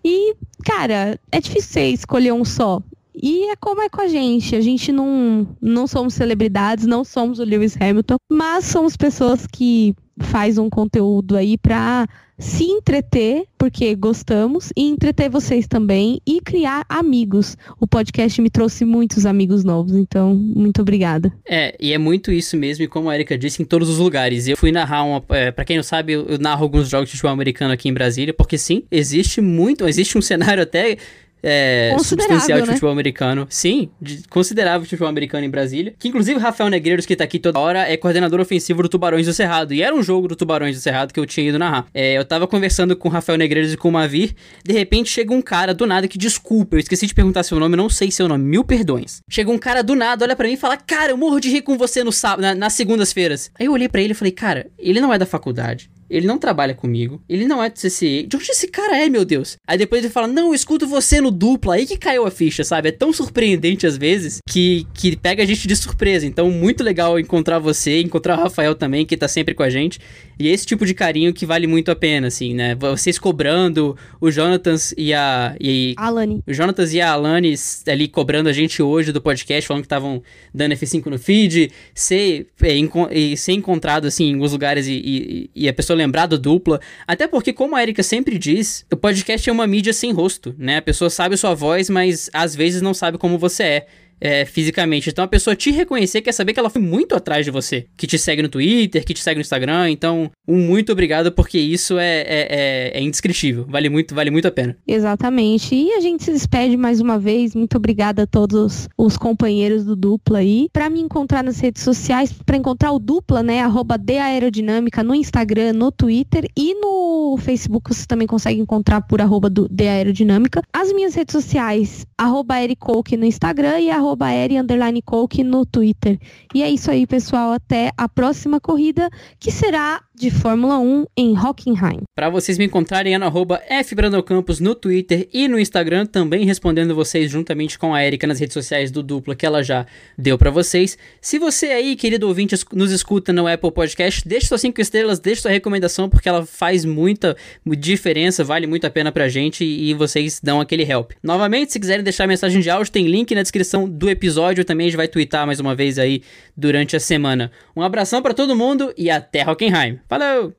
E, cara, é difícil você escolher um só. E é como é com a gente. A gente não, não somos celebridades, não somos o Lewis Hamilton, mas somos pessoas que faz um conteúdo aí pra se entreter, porque gostamos, e entreter vocês também e criar amigos. O podcast me trouxe muitos amigos novos, então muito obrigada. É, e é muito isso mesmo, e como a Erika disse, em todos os lugares. Eu fui narrar uma. É, pra quem não sabe, eu narro alguns jogos de futebol americano aqui em Brasília, porque sim, existe muito, existe um (laughs) cenário até é, substancial de né? futebol americano. Sim, de, considerável de futebol americano em Brasília. Que inclusive o Rafael Negreiros, que tá aqui toda hora, é coordenador ofensivo do Tubarões do Cerrado. E era um jogo do Tubarões do Cerrado que eu tinha ido narrar. É, eu tava conversando com o Rafael Negreiros e com o Mavir. De repente chega um cara do nada que, desculpa, eu esqueci de perguntar seu nome, não sei seu nome, mil perdões. Chega um cara do nada, olha para mim e fala: Cara, eu morro de rir com você no sábado, na, nas segundas-feiras. Aí eu olhei para ele e falei: Cara, ele não é da faculdade ele não trabalha comigo, ele não é do CCE. De onde esse cara é, meu Deus? Aí depois ele fala, não, eu escuto você no dupla, aí que caiu a ficha, sabe? É tão surpreendente às vezes que, que pega a gente de surpresa. Então, muito legal encontrar você, encontrar o Rafael também, que tá sempre com a gente. E esse tipo de carinho que vale muito a pena, assim, né? Vocês cobrando, o Jonatas e a. E, Alane. O Jonatas e a Alane ali cobrando a gente hoje do podcast, falando que estavam dando F5 no feed, ser, é, ser encontrado, assim, em alguns lugares e, e, e a pessoa lembrar do dupla. Até porque, como a Erika sempre diz, o podcast é uma mídia sem rosto, né? A pessoa sabe a sua voz, mas às vezes não sabe como você é é, fisicamente. Então a pessoa te reconhecer quer saber que ela foi muito atrás de você. Que te segue no Twitter, que te segue no Instagram. Então, um muito obrigado, porque isso é, é, é, é indescritível. Vale muito, vale muito a pena. Exatamente. E a gente se despede mais uma vez. Muito obrigada a todos os companheiros do Dupla aí. Para me encontrar nas redes sociais, para encontrar o Dupla, né? Arroba Aerodinâmica no Instagram, no Twitter e no Facebook você também consegue encontrar por arroba do Aerodinâmica. As minhas redes sociais, arroba Ericoke no Instagram e arroba arroba no Twitter. E é isso aí, pessoal. Até a próxima corrida, que será de Fórmula 1 em Hockenheim. Para vocês me encontrarem é no fbrandocampos no Twitter e no Instagram, também respondendo vocês juntamente com a Erika nas redes sociais do Dupla, que ela já deu para vocês. Se você aí, querido ouvinte, nos escuta no Apple Podcast, deixe suas 5 estrelas, deixe sua recomendação, porque ela faz muita diferença, vale muito a pena pra gente e vocês dão aquele help. Novamente, se quiserem deixar mensagem de áudio, tem link na descrição do episódio, também a gente vai twittar mais uma vez aí durante a semana. Um abração para todo mundo e até Hockenheim. Falou!